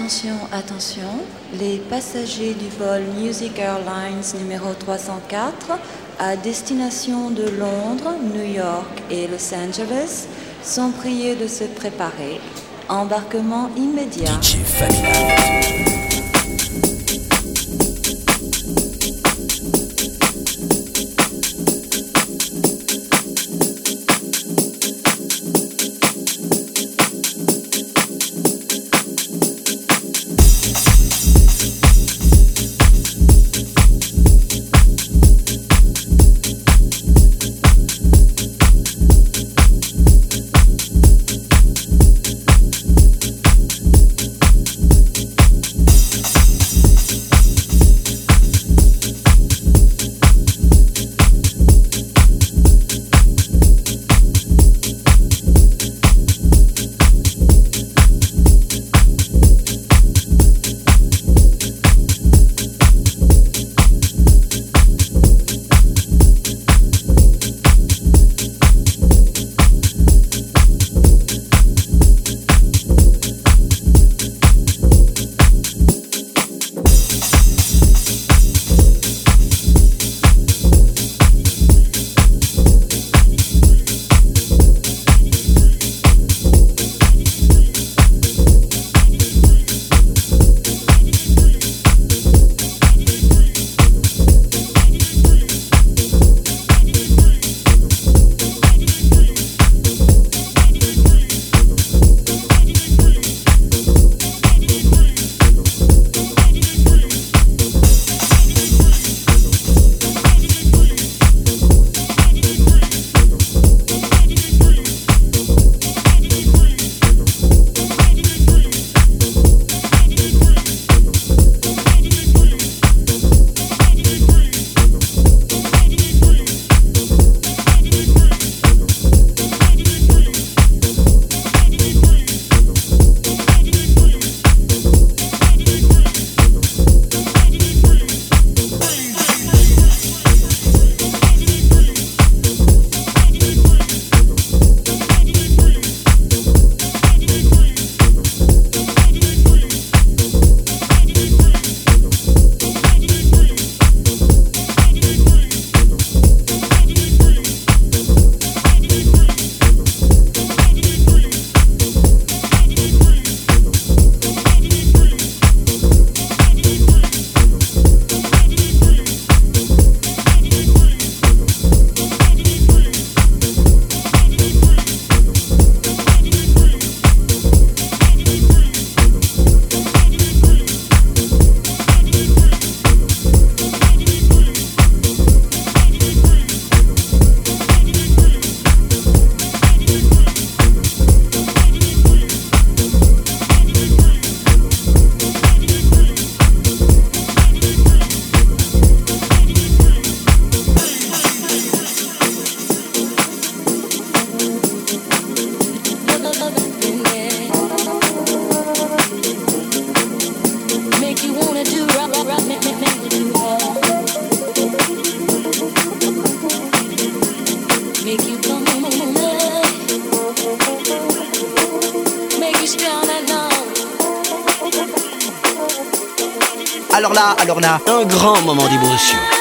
Attention, attention, les passagers du vol Music Airlines numéro 304 à destination de Londres, New York et Los Angeles sont priés de se préparer. Embarquement immédiat. Alors là, un grand moment d'émotion.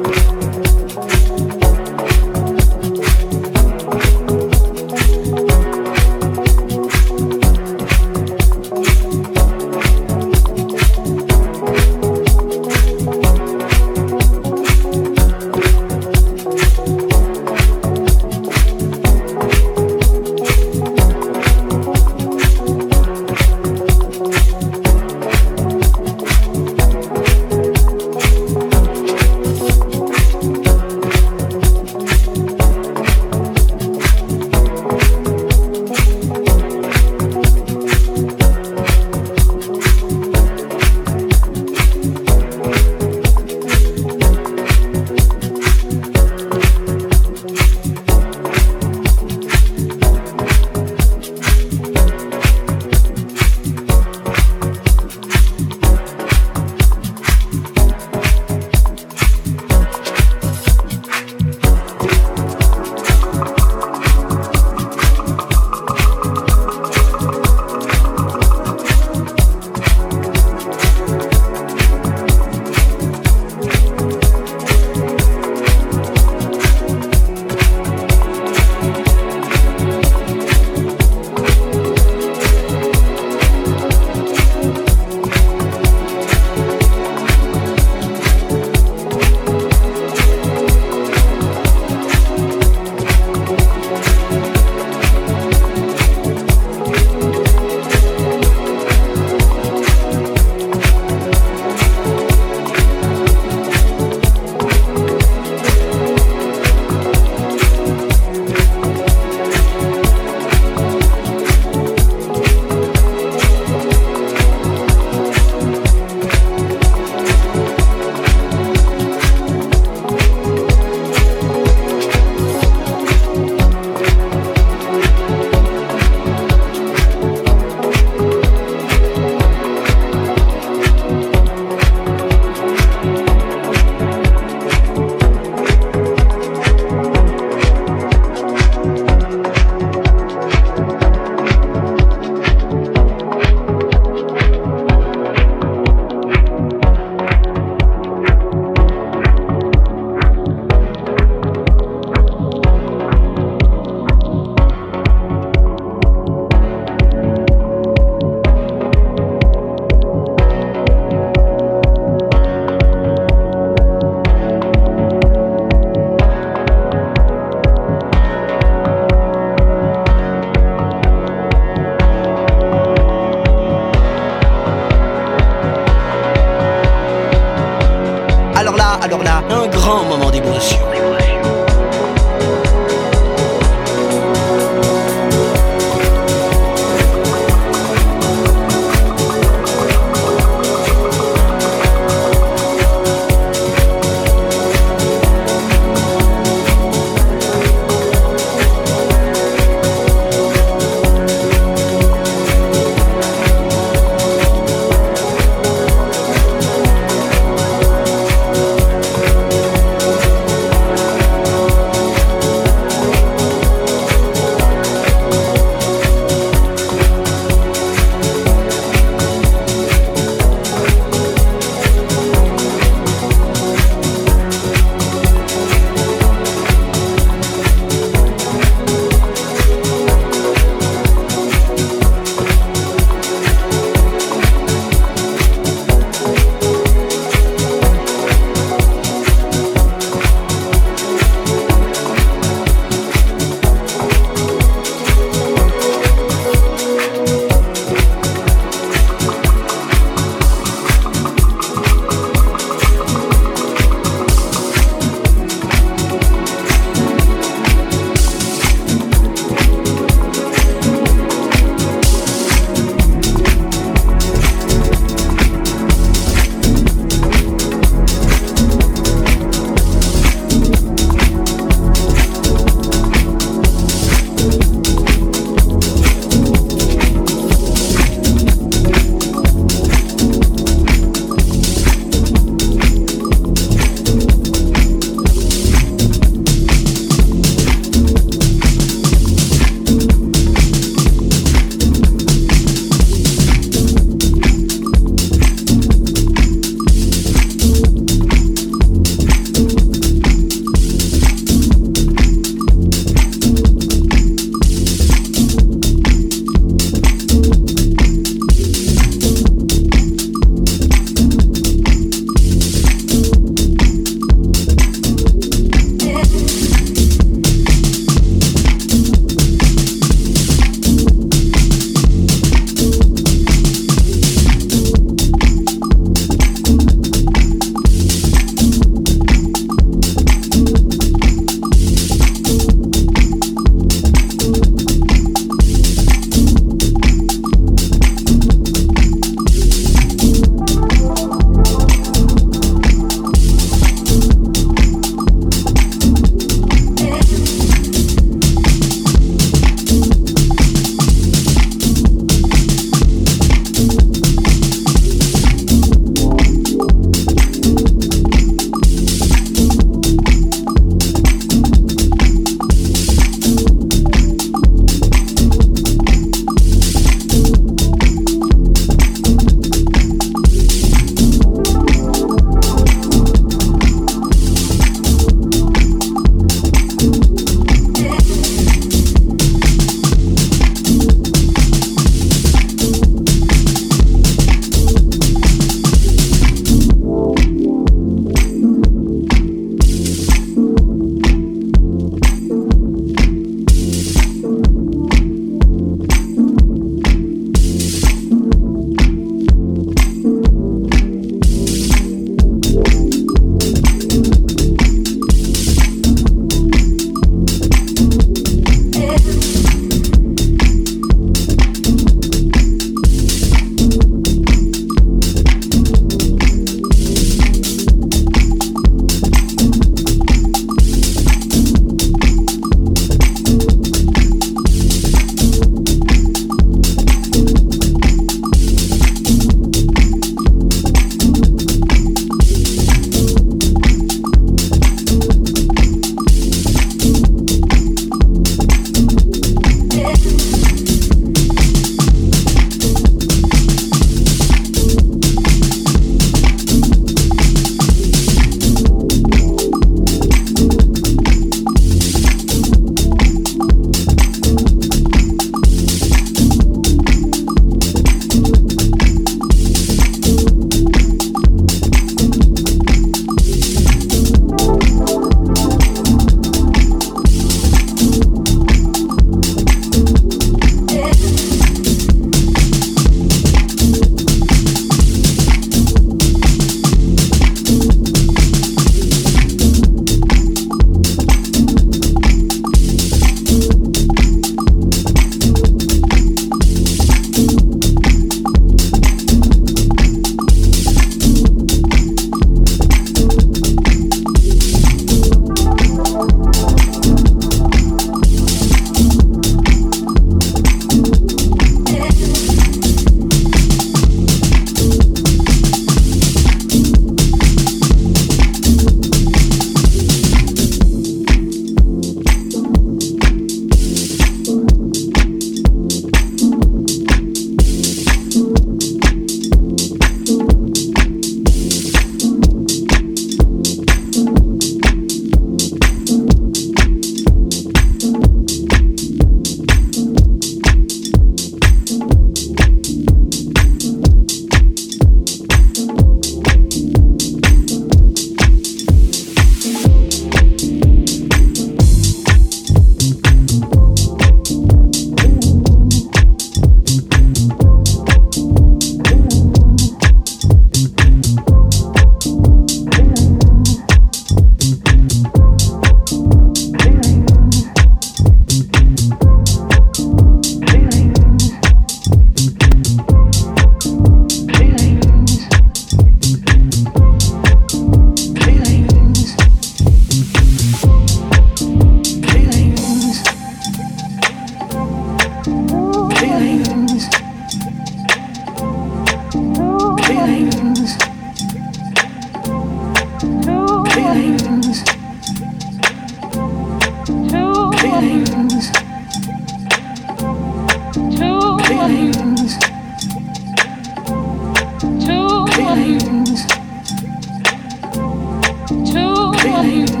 to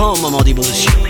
You're gonna be